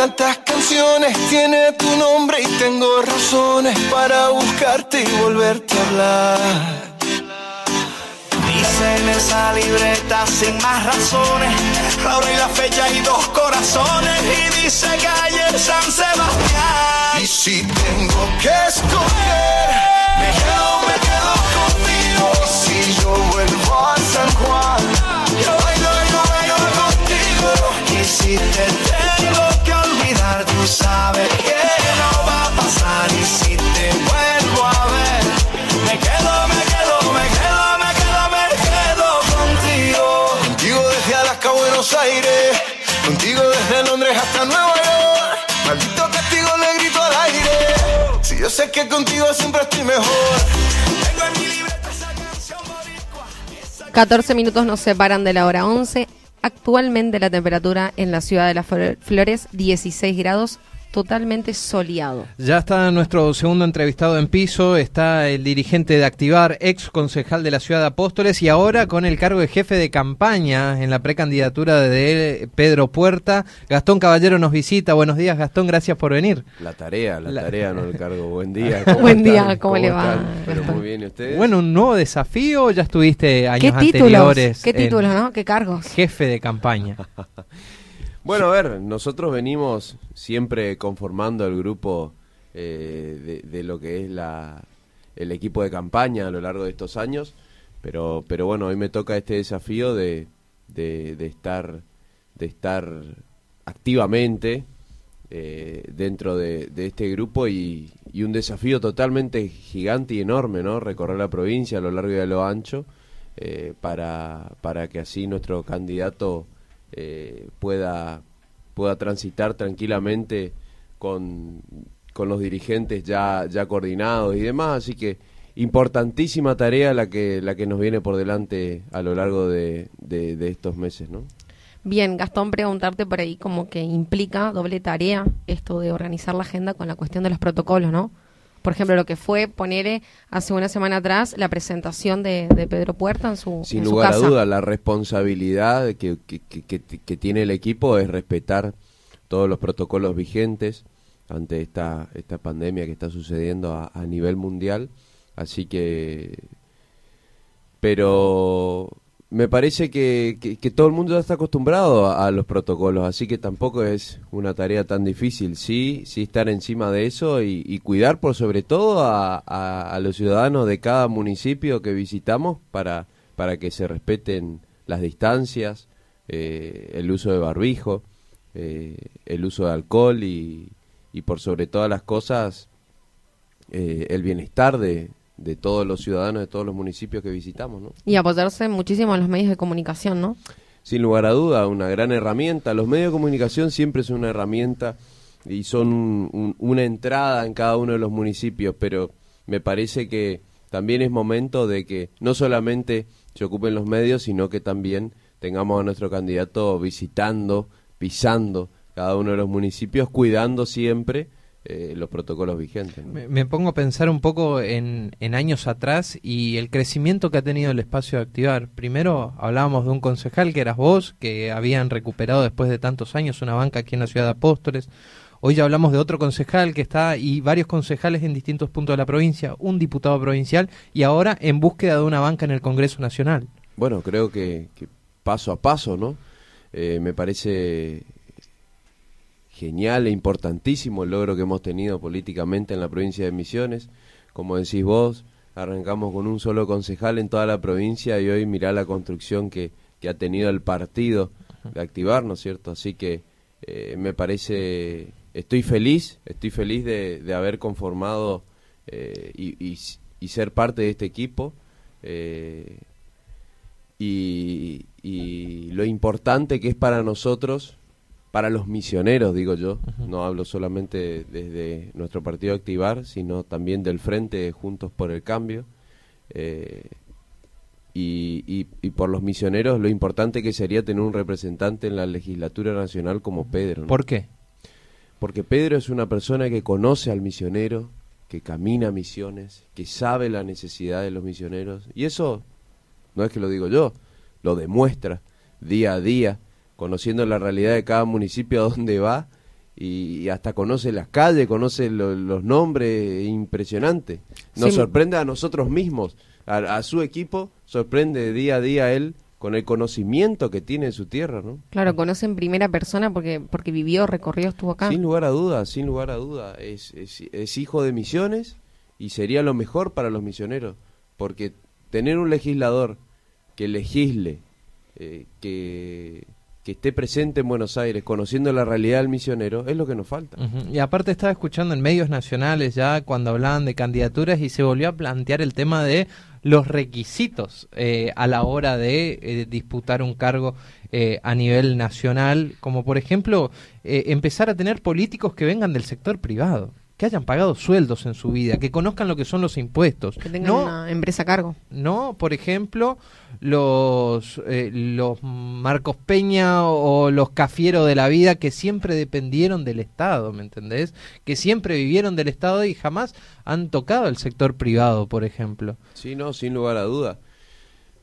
tantas canciones tiene tu nombre y tengo razones para buscarte y volverte a hablar. Dice en esa libreta sin más razones, la hora y la fecha y dos corazones. Y dice calle San Sebastián. Y si tengo que escoger, me quedo, me quedo contigo. Y si yo vuelvo a San Juan, yo bailo, yo bailo contigo. Y si te tengo que olvidar, tú sabes que no va a pasar. Y si te vuelvo a ver, me quedo, me quedo, me quedo, me quedo, me quedo contigo. Contigo desde Alaska a Buenos Aires, contigo desde Londres hasta Nueva York. Maldito castigo le grito al aire. Si yo sé que contigo siempre estoy mejor. Tengo en mi libreta esa canción boricua. esa 14 minutos nos separan de la hora 11. Actualmente la temperatura en la ciudad de las Flor- Flores 16 grados, totalmente soleado. Ya está nuestro segundo entrevistado en piso, está el dirigente de Activar, ex concejal de la ciudad de Apóstoles y ahora con el cargo de jefe de campaña en la precandidatura de Pedro Puerta. Gastón Caballero nos visita. Buenos días, Gastón, gracias por venir. La tarea, la, La- tarea, no el cargo. Buen día. Buen día, ¿cómo le va? Pero muy bien, ¿y ustedes? Bueno, un nuevo desafío, ya estuviste años ¿Qué títulos? anteriores. ¿Qué títulos, no? ¿Qué cargos? Jefe de campaña. Bueno, a ver, nosotros venimos siempre conformando el grupo eh, de, lo que es la, el equipo de campaña a lo largo de estos años, pero, pero bueno, hoy me toca este desafío de, de, de estar, de estar activamente eh, dentro de, de este grupo y, y un desafío totalmente gigante y enorme, ¿no? Recorrer la provincia a lo largo y a lo ancho eh, para, para que así nuestro candidato eh, pueda, pueda transitar tranquilamente con, con los dirigentes ya, ya coordinados y demás. Así que importantísima tarea la que, la que nos viene por delante a lo largo de, de, de estos meses, ¿no? Bien, Gastón, preguntarte por ahí como que implica doble tarea esto de organizar la agenda con la cuestión de los protocolos, ¿no? Por ejemplo, lo que fue poner hace una semana atrás la presentación de, de Pedro Puerta en su, Sin en su lugar casa. a duda, la responsabilidad que, que, que- que- que tiene el equipo es respetar todos los protocolos vigentes ante esta, esta pandemia que está sucediendo a, a nivel mundial. Así que... Pero me parece que, que- todo el mundo ya está acostumbrado a, los protocolos, así que tampoco es una tarea tan difícil. Sí, sí estar encima de eso y, cuidar por sobre todo a, a- a los ciudadanos de cada municipio que visitamos para, para que se respeten las distancias, eh, el uso de barbijo, eh, el uso de alcohol y, y por sobre todas las cosas eh, el bienestar de, de todos los ciudadanos de todos los municipios que visitamos, ¿no? Y apoyarse muchísimo en los medios de comunicación, ¿no? Sin lugar a duda, una gran herramienta. Los medios de comunicación siempre son una herramienta y son un- un- una entrada en cada uno de los municipios, pero me parece que también es momento de que no solamente se ocupen los medios, sino que también tengamos a nuestro candidato visitando, pisando cada uno de los municipios, cuidando siempre eh, los protocolos vigentes. ¿no? Me, me pongo a pensar un poco en, en años atrás y el crecimiento que ha tenido el espacio de activar. Primero hablábamos de un concejal que eras vos, que habían recuperado después de tantos años una banca aquí en la ciudad de Apóstoles. Hoy ya hablamos de otro concejal que está y varios concejales en distintos puntos de la provincia, un diputado provincial y ahora en búsqueda de una banca en el Congreso Nacional. Bueno, creo que, que paso a paso, ¿no? Eh, me parece genial e importantísimo el logro que hemos tenido políticamente en la provincia de Misiones. Como decís vos, arrancamos con un solo concejal en toda la provincia y hoy mirá la construcción que, que ha tenido el partido de activar, ¿no es cierto? Así que eh, me parece, estoy feliz, estoy feliz de, de haber conformado eh, y, y, y ser parte de este equipo. Eh, y, y lo importante que es para nosotros, para los misioneros, digo yo, no hablo solamente desde nuestro partido Activar, sino también del Frente Juntos por el Cambio, eh, y, y, y por los misioneros lo importante que sería tener un representante en la legislatura nacional como Pedro. ¿no? ¿Por qué? Porque Pedro es una persona que conoce al misionero, que camina misiones, que sabe la necesidad de los misioneros. Y eso no es que lo digo yo, lo demuestra día a día, conociendo la realidad de cada municipio a donde va y, hasta conoce las calles, conoce lo- los nombres, impresionante. Nos Sí. sorprende a nosotros mismos, a, a su equipo, sorprende día a día él con el conocimiento que tiene de su tierra, ¿no? Claro, conoce en primera persona porque porque vivió, recorrió, estuvo acá. Sin lugar a duda, sin lugar a duda, es, es, es hijo de misiones y sería lo mejor para los misioneros, porque tener un legislador que legisle, eh, que, esté presente en Buenos Aires, conociendo la realidad del misionero, es lo que nos falta. Y aparte estaba escuchando en medios nacionales ya cuando hablaban de candidaturas y se volvió a plantear el tema de los requisitos eh, a la hora de eh, disputar un cargo eh, a nivel nacional, como por ejemplo eh, empezar a tener políticos que vengan del sector privado, que hayan pagado sueldos en su vida, que conozcan lo que son los impuestos. Que tengan No- una empresa a cargo. no, por ejemplo, los, eh, los Marcos Peña o los Cafiero de la vida que siempre dependieron del Estado, ¿me entendés? Que siempre vivieron del Estado y jamás han tocado el sector privado, por ejemplo. Sí, no, sin lugar a duda.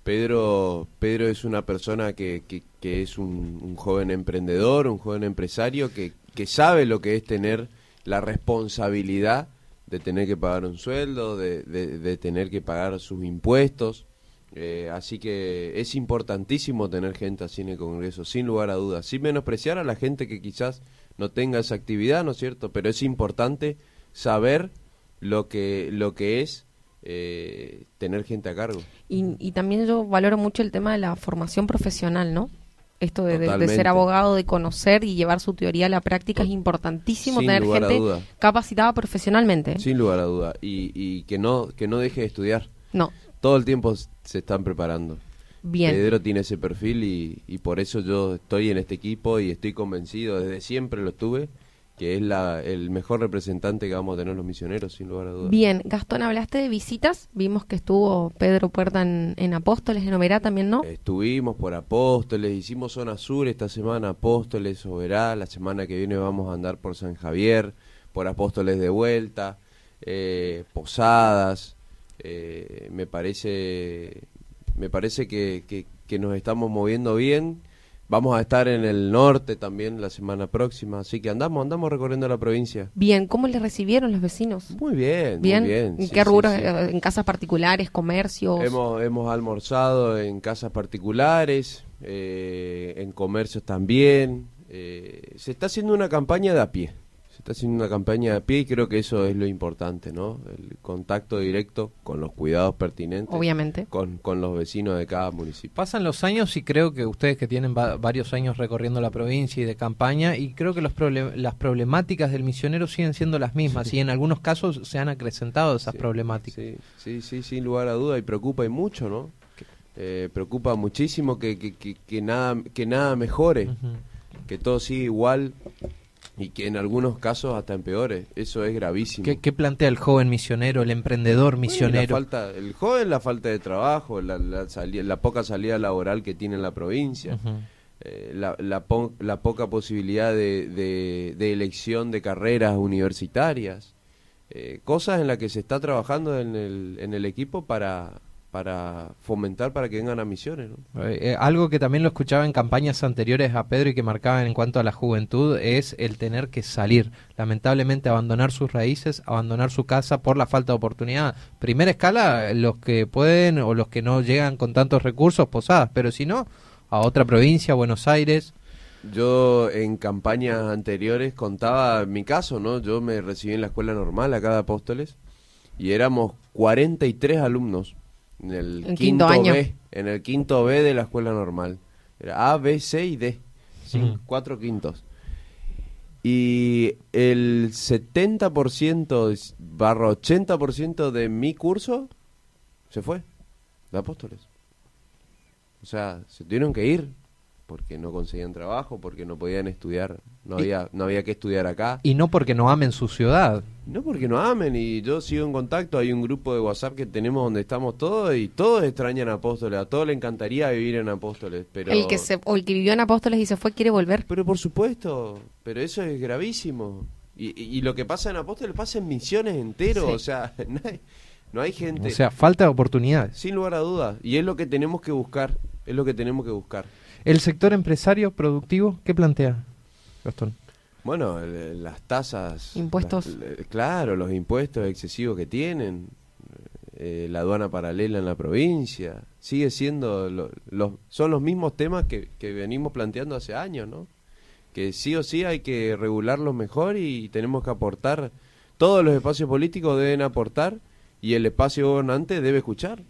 Pedro, Pedro es una persona que, que, que es un, un joven emprendedor, un joven empresario que, que sabe lo que es tener la responsabilidad de tener que pagar un sueldo, de, de- de tener que pagar sus impuestos. Eh, así que es importantísimo tener gente así en el Congreso, sin lugar a dudas. Sin menospreciar a la gente que quizás no tenga esa actividad, ¿no es cierto? Pero es importante saber lo que, lo que es eh, tener gente a cargo. Y, y también yo valoro mucho el tema de la formación profesional, ¿no? Esto de, de- ser abogado, de conocer y llevar su teoría a la práctica es importantísimo Sin tener gente capacitada profesionalmente. Sin lugar a duda. Y, y que, no, que no deje de estudiar. No, Todo el tiempo se están preparando. bien. Pedro tiene ese perfil y, y por eso yo estoy en este equipo y estoy convencido, desde siempre lo estuve, que es la, el mejor representante que vamos a tener los misioneros, sin lugar a dudas. Bien, Gastón, hablaste de visitas. Vimos que estuvo Pedro Puerta en, en Apóstoles, en Oberá también, ¿no? Estuvimos por Apóstoles, hicimos zona sur esta semana, Apóstoles, Oberá, la semana que viene vamos a andar por San Javier, por Apóstoles de vuelta, eh, Posadas, eh, me parece, me parece que, que- que nos estamos moviendo bien, vamos a estar en el norte también la semana próxima, así que andamos, andamos recorriendo la provincia. Bien, ¿cómo le recibieron los vecinos? Muy bien, Bien, muy bien. ¿en sí, qué sí, rubros? sí. Eh, ¿En casas particulares, comercios? Hemos, hemos almorzado en casas particulares, eh, en comercios también. eh, se está haciendo una campaña de a pie. Se está haciendo una campaña de a pie y creo que eso es lo importante, ¿no? El contacto directo con los cuidados pertinentes. Obviamente. Con, con los vecinos de cada municipio. Pasan los años y creo que ustedes que tienen va- varios años recorriendo la provincia y de campaña, y creo que los proble- las problemáticas del misionero siguen siendo las mismas, y en algunos casos se han acrecentado esas Sí, problemáticas. Sí, sí, sí, sin lugar a duda y preocupa y mucho, ¿no? Eh, preocupa muchísimo que, que, que, que nada que nada mejore, que todo siga igual y que en algunos casos hasta empeore. Eso es gravísimo. ¿Qué, qué plantea el joven misionero, el emprendedor Bueno, misionero? La falta, el joven, la falta de trabajo, la, la, poca salida laboral que tiene en la provincia, eh, la, la, po- la poca posibilidad de, de- de elección de carreras universitarias, eh, cosas en las que se está trabajando en el, en el equipo para, para fomentar para que vengan a misiones. ¿no? Eh, eh, algo que también lo escuchaba en campañas anteriores a Pedro y que marcaban en cuanto a la juventud es el tener que salir, lamentablemente abandonar sus raíces, abandonar su casa por la falta de oportunidad. Primera escala, los que pueden o los que no llegan con tantos recursos, posadas, pero si no, a otra provincia, Buenos Aires. Yo en campañas anteriores contaba mi caso, ¿no? Yo me recibí en la escuela normal acá de Apóstoles y éramos 43 alumnos en el En quinto año. B, en el quinto B de la escuela normal. Era A, B, C y D, cuatro quintos. Y el 70% barra 80% de mi curso se fue de Apóstoles. O sea, se tuvieron que ir porque no conseguían trabajo, porque no podían estudiar, no Y- había no había que estudiar acá. Y no porque no amen su ciudad. No porque no amen y yo sigo en contacto, hay un grupo de WhatsApp que tenemos donde estamos todos y todos extrañan a Apóstoles, a todos les encantaría vivir en Apóstoles, pero El que se, o el que vivió en Apóstoles y se fue quiere volver. pero por supuesto, pero eso es gravísimo. Y, y- y lo que pasa en Apóstoles pasa en misiones enteros, Sí. o sea, no hay, no hay gente O sea, falta de oportunidades. sin lugar a dudas y es lo que tenemos que buscar, es lo que tenemos que buscar. El sector empresario productivo, ¿qué plantea, Gastón? Bueno, el- las tasas. Impuestos. las- claro, los impuestos excesivos que tienen. eh, la aduana paralela en la provincia. Sigue siendo. lo- los, son los mismos temas que, que venimos planteando hace años, ¿no? Que sí o sí hay que regularlos mejor y tenemos que aportar. Todos los espacios políticos deben aportar y el espacio gobernante debe escuchar.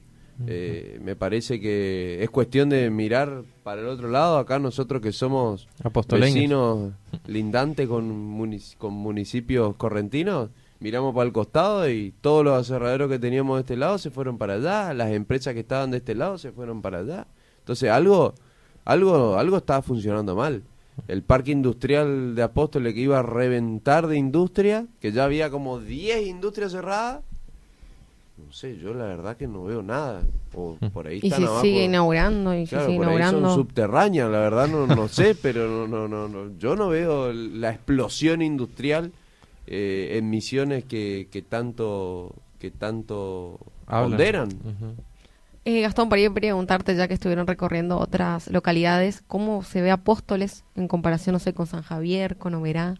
Eh, me parece que es cuestión de mirar para el otro lado. Acá nosotros que somos vecinos lindantes con, con municipios correntinos, miramos para el costado y todos los aserraderos que teníamos de este lado se fueron para allá, las empresas que estaban de este lado se fueron para allá. Entonces algo, algo, algo estaba funcionando mal. El parque industrial de Apóstoles que iba a reventar de industria, que ya había como 10 industrias cerradas. No sé, yo la verdad que no veo nada. O por ahí Y están si abajo. sigue inaugurando y si Claro, sigue por ahí son inaugurando. subterráneas, la verdad no, no sé, pero no, no, no, no, yo no veo la explosión industrial eh, en misiones que, que tanto que tanto ponderan. Ujú. Eh, Gastón, para ir a preguntarte, ya que estuvieron recorriendo otras localidades, ¿cómo se ve Apóstoles en comparación, no sé, con San Javier, con Oberá?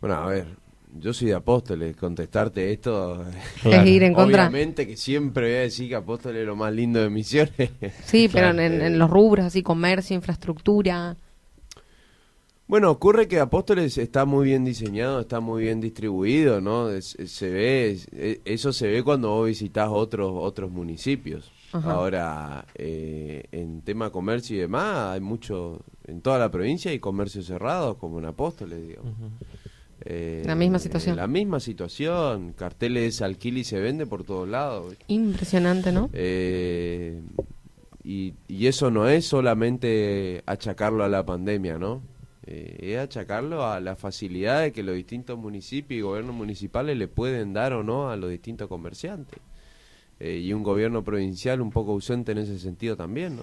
Bueno, a ver, yo soy de Apóstoles, contestarte esto, Claro. Es ir en contra. obviamente que siempre voy a decir que Apóstoles es lo más lindo de misiones. Sí, pero Claro. en, en los rubros, así, comercio, infraestructura. Bueno, ocurre que Apóstoles está muy bien diseñado, está muy bien distribuido, ¿no? Es- es- se ve, es- e- eso se ve cuando vos visitas otros otros municipios. Ajá. Ahora, eh, en tema comercio y demás, hay mucho, en toda la provincia hay comercios cerrados, como en Apóstoles, digamos. Eh, La misma situación. La misma situación, carteles alquila y se vende por todos lados. Impresionante, ¿no? Eh, y, y eso no es solamente achacarlo a la pandemia, ¿no? Eh, es achacarlo a la facilidad de que los distintos municipios y gobiernos municipales le pueden dar o no a los distintos comerciantes. Y un gobierno provincial un poco ausente en ese sentido también, ¿no?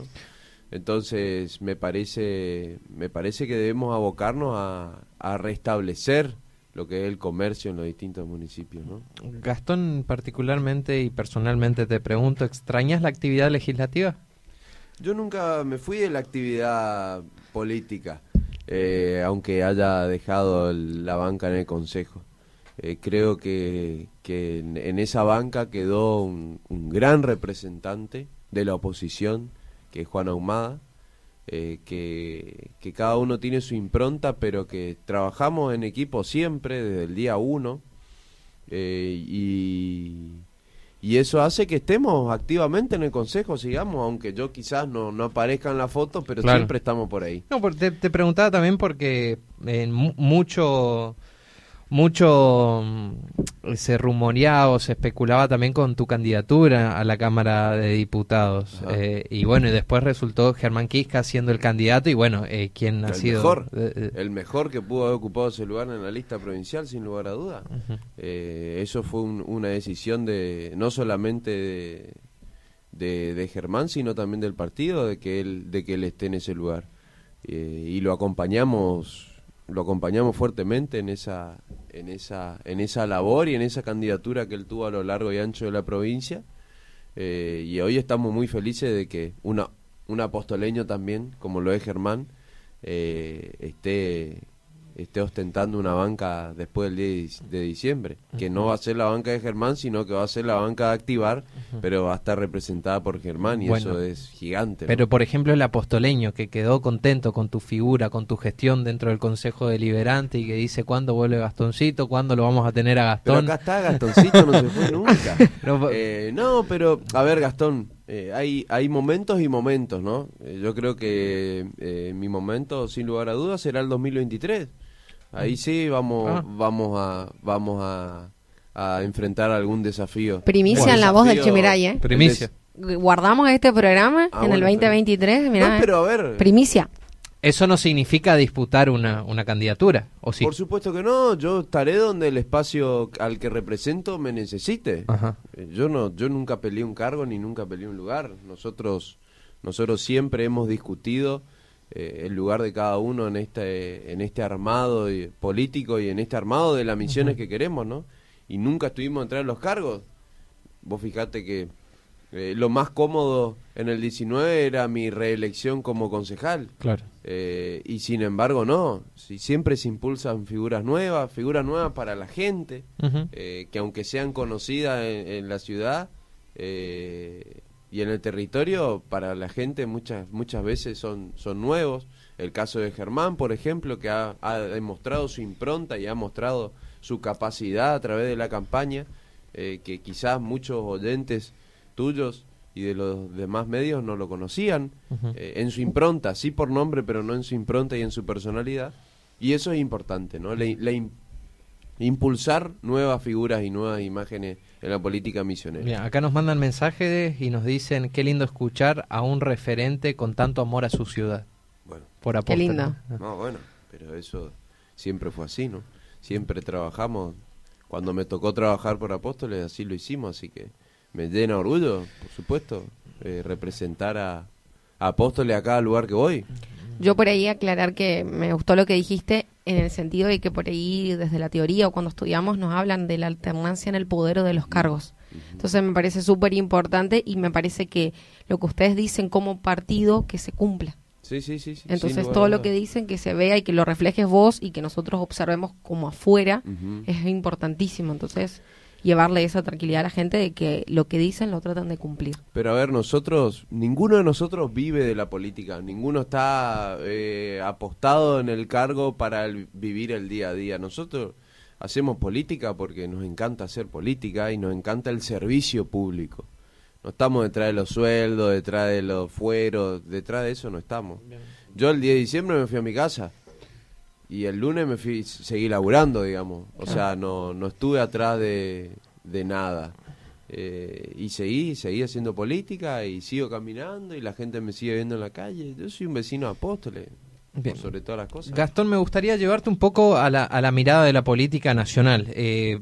Entonces me parece, me parece que debemos abocarnos a, a restablecer lo que es el comercio en los distintos municipios, ¿no? Gastón, particularmente y personalmente te pregunto, ¿extrañas la actividad legislativa? Yo nunca me fui de la actividad política, eh, aunque haya dejado el- la banca en el Consejo. Eh, creo que, que en, en esa banca quedó un, un gran representante de la oposición, que es Juan Ahumada, eh, que, que cada uno tiene su impronta, pero que trabajamos en equipo siempre, desde el día uno, eh, y, y eso hace que estemos activamente en el Consejo, sigamos, aunque yo quizás no, no aparezca en la foto, pero Claro. siempre estamos por ahí. No, te, te preguntaba también porque en mu- mucho mucho mm, se rumoreaba o se especulaba también con tu candidatura a la Cámara de Diputados. Eh, y bueno, y después resultó Germán Quisca siendo el candidato y bueno, eh, quien ha el sido... mejor, eh, el mejor que pudo haber ocupado ese lugar en la lista provincial, sin lugar a duda. Eh, eso fue un- una decisión de no solamente de, de, de Germán, sino también del partido, de que él, de que él esté en ese lugar. Eh, y lo acompañamos, lo acompañamos fuertemente en esa, en esa, en esa labor y en esa candidatura que él tuvo a lo largo y ancho de la provincia. Eh, y hoy estamos muy felices de que una, un apostoleño también, como lo es Germán, eh, esté, esté ostentando una banca después del 10 de diciembre, que no va a ser la banca de Germán, sino que va a ser la banca de Activar, pero va a estar representada por Germán y Bueno. eso es gigante. ¿no? Pero por ejemplo el apostoleño que quedó contento con tu figura, con tu gestión dentro del Consejo Deliberante y que dice cuándo vuelve Gastoncito, cuándo lo vamos a tener a Pero Gastón. acá está Gastoncito, no se fue nunca. No, Eh, no, pero a ver, Gastón, eh, hay, hay momentos y momentos, ¿no? Eh, yo creo que eh, mi momento, sin lugar a dudas, será el 2023. Ahí sí vamos, Ah. vamos a, vamos a, a enfrentar algún desafío. Primicia en la voz del Chimiray, ¿eh? Primicia. Guardamos este programa Ah, en el bueno, 2023, mirá, No, ¿eh? pero a ver, Primicia. Eso no significa disputar una, una candidatura, ¿o sí? por supuesto que no, yo estaré donde el espacio al que represento me necesite. Ajá. Eh, Yo no, yo nunca peleé un cargo ni nunca peleé un lugar. Nosotros, nosotros siempre hemos discutido eh, el lugar de cada uno en este, en este armado y- político y en este armado de las misiones que queremos, ¿no? Y nunca estuvimos entrar en los cargos. Vos fijate que Eh, lo más cómodo en el 19 era mi reelección como concejal. Claro. Eh, y sin embargo, no. Si siempre se impulsan figuras nuevas, figuras nuevas para la gente, eh, que aunque sean conocidas en, en la ciudad eh, y en el territorio, para la gente muchas muchas veces son, son nuevos. El caso de Germán, por ejemplo, que ha, ha demostrado su impronta y ha mostrado su capacidad a través de la campaña, eh, que quizás muchos oyentes tuyos y de los demás medios no lo conocían, eh, en su impronta, sí por nombre, pero no en su impronta y en su personalidad. Y eso es importante, ¿no? La, la impulsar nuevas figuras y nuevas imágenes en la política misionera. Acá nos mandan mensajes y nos dicen qué lindo escuchar a un referente con tanto amor a su ciudad. Bueno, Por Qué Apóstol. lindo. no, bueno, pero eso siempre fue así, ¿no? Siempre trabajamos. Cuando me tocó trabajar por Apóstoles, así lo hicimos, así que me llena orgullo, por supuesto, eh, representar a, a Apóstoles a cada lugar que voy. Yo por ahí aclarar que me gustó lo que dijiste en el sentido de que por ahí desde la teoría o cuando estudiamos nos hablan de la alternancia en el poder o de los cargos. Entonces me parece súper importante y me parece que lo que ustedes dicen como partido que se cumpla. Sí, sí, sí. Entonces todo lo que dicen que se vea y que lo reflejes vos y que nosotros observemos como afuera es importantísimo. Entonces llevarle esa tranquilidad a la gente de que lo que dicen lo tratan de cumplir. Pero a ver, nosotros, ninguno de nosotros vive de la política, ninguno está eh, apostado en el cargo para el- vivir el día a día. Nosotros hacemos política porque nos encanta hacer política y nos encanta el servicio público. No estamos detrás de los sueldos, detrás de los fueros, detrás de eso no estamos. Yo el 10 de diciembre me fui a mi casa y el lunes me fui, seguí laburando, digamos. O sea, no, no estuve atrás de, de nada. Eh, y seguí, seguí haciendo política y sigo caminando y la gente me sigue viendo en la calle. Yo soy un vecino por sobre todas las cosas. Gastón, me gustaría llevarte un poco a la, a la mirada de la política nacional, eh,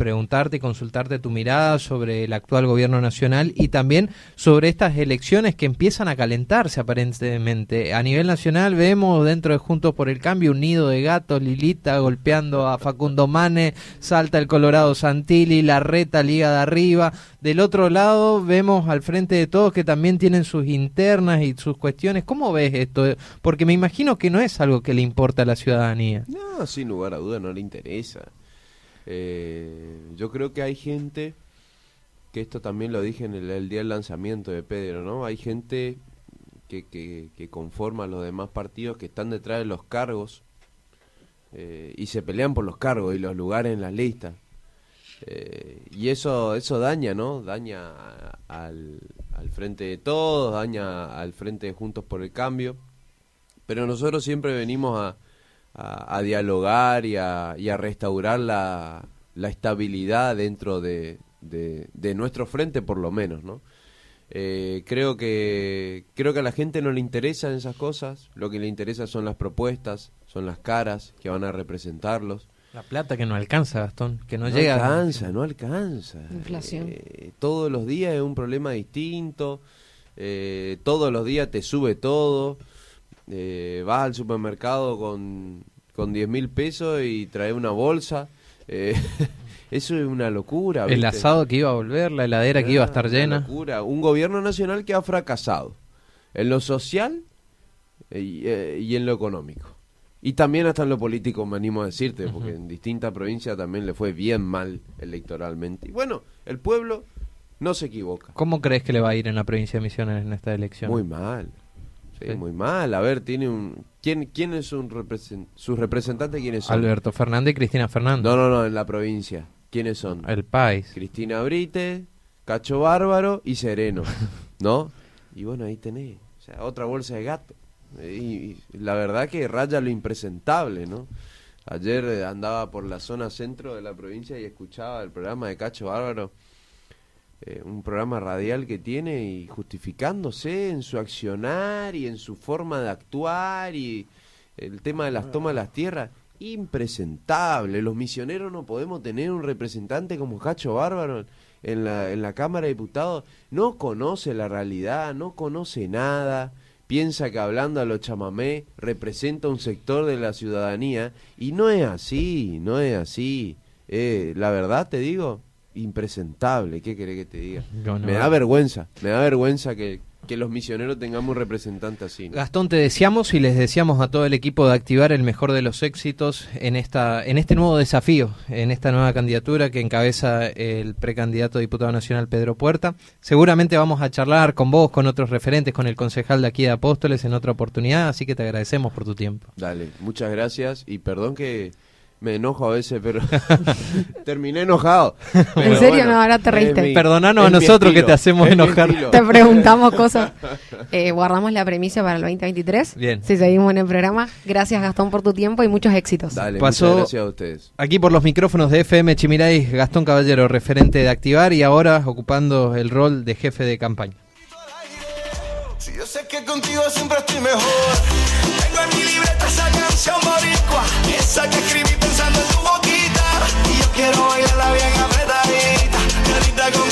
preguntarte y consultarte tu mirada sobre el actual gobierno nacional y también sobre estas elecciones que empiezan a calentarse aparentemente. A nivel nacional vemos dentro de Juntos por el Cambio un nido de gatos, Lilita golpeando a Facundo Mane, salta el Colorado Santilli, la reta Liga de Arriba. Del otro lado vemos al frente de todos que también tienen sus internas y sus cuestiones. ¿Cómo ves esto? Porque me imagino que no es algo que le importa a la ciudadanía. No, sin lugar a duda no le interesa. Eh, yo creo que hay gente, que esto también lo dije en el, día del lanzamiento de Pedro, ¿no? Hay gente que, que, que conforma los demás partidos que están detrás de los cargos eh, y se pelean por los cargos y los lugares en las listas. Eh, y eso eso daña, ¿no? Daña al, al frente de todos, daña al frente de Juntos por el Cambio. Pero nosotros siempre venimos a, a, a dialogar y a, y a restaurar la, la estabilidad dentro de, de, de nuestro frente, por lo menos, ¿no? Eh, creo que creo que a la gente no le interesan esas cosas. Lo que le interesa son las propuestas, son las caras que van a representarlos. La plata que no alcanza, Gastón, que no, No llega. alcanza, no alcanza. Inflación. Eh, todos los días es un problema distinto. eh, todos los días te sube todo. Eh, vas al supermercado con, con 10 mil pesos y traes una bolsa. eh, eso es una locura. El asado que iba a volver, la heladera que iba a estar Una llena. locura. Un gobierno nacional que ha fracasado en lo social y, eh, y en lo económico. Y también hasta en lo político, me animo a decirte, porque en distintas provincias también le fue bien mal electoralmente. Y bueno, el pueblo no se equivoca. ¿Cómo crees que le va a ir en la provincia de Misiones en esta elección? Muy mal. Sí, Sí. muy mal. A ver, tiene un... ¿Quién, quién es un represen- sus representantes? ¿Quiénes son? Alberto Fernández y Cristina Fernández. No, no, no, en la provincia. ¿Quiénes son? El país. Cristina Brite, Cacho Bárbaro y Sereno, ¿no? Y bueno, ahí tenés, o sea, otra bolsa de gato. Y, y la verdad que raya lo impresentable, ¿no? Ayer eh, andaba por la zona centro de la provincia y escuchaba el programa de Cacho Bárbaro, eh, un programa radial que tiene y justificándose en su accionar y en su forma de actuar y el tema de las tomas de las tierras. Impresentable. Los misioneros no podemos tener un representante como Cacho Bárbaro en la, en la Cámara de Diputados. No conoce la realidad, no conoce nada. Piensa que hablando a los chamamé representa un sector de la ciudadanía. Y no es así, no es así. Eh, la verdad te digo, impresentable, ¿qué querés que te diga? No, no. me da vergüenza, me da vergüenza que, que los misioneros tengamos un representante así. Gastón, te deseamos y les deseamos a todo el equipo de activar el mejor de los éxitos en esta, en este nuevo desafío, en esta nueva candidatura que encabeza el precandidato a diputado nacional Pedro Puerta. Seguramente vamos a charlar con vos, con otros referentes, con el concejal de aquí de Apóstoles en otra oportunidad, así que te agradecemos por tu tiempo. Dale, muchas gracias y perdón que me enojo a veces, pero terminé enojado. Pero serio? No, ahora te reíste. mi- Perdonanos a nosotros que te hacemos es enojar. Te preguntamos cosas. Eh, guardamos la premisa para el 2023. Bien. Si seguimos en el programa. Gracias, Gastón, por tu tiempo y muchos éxitos. Dale, Pasó- muchas gracias a ustedes. Aquí por los micrófonos de FM Chimiray, Gastón Caballero, referente de Activar y ahora ocupando el rol de jefe de campaña. Si yo sé que contigo siempre estoy mejor. Tengo en mi libreta Quiero bailarla bien apretadita, carita con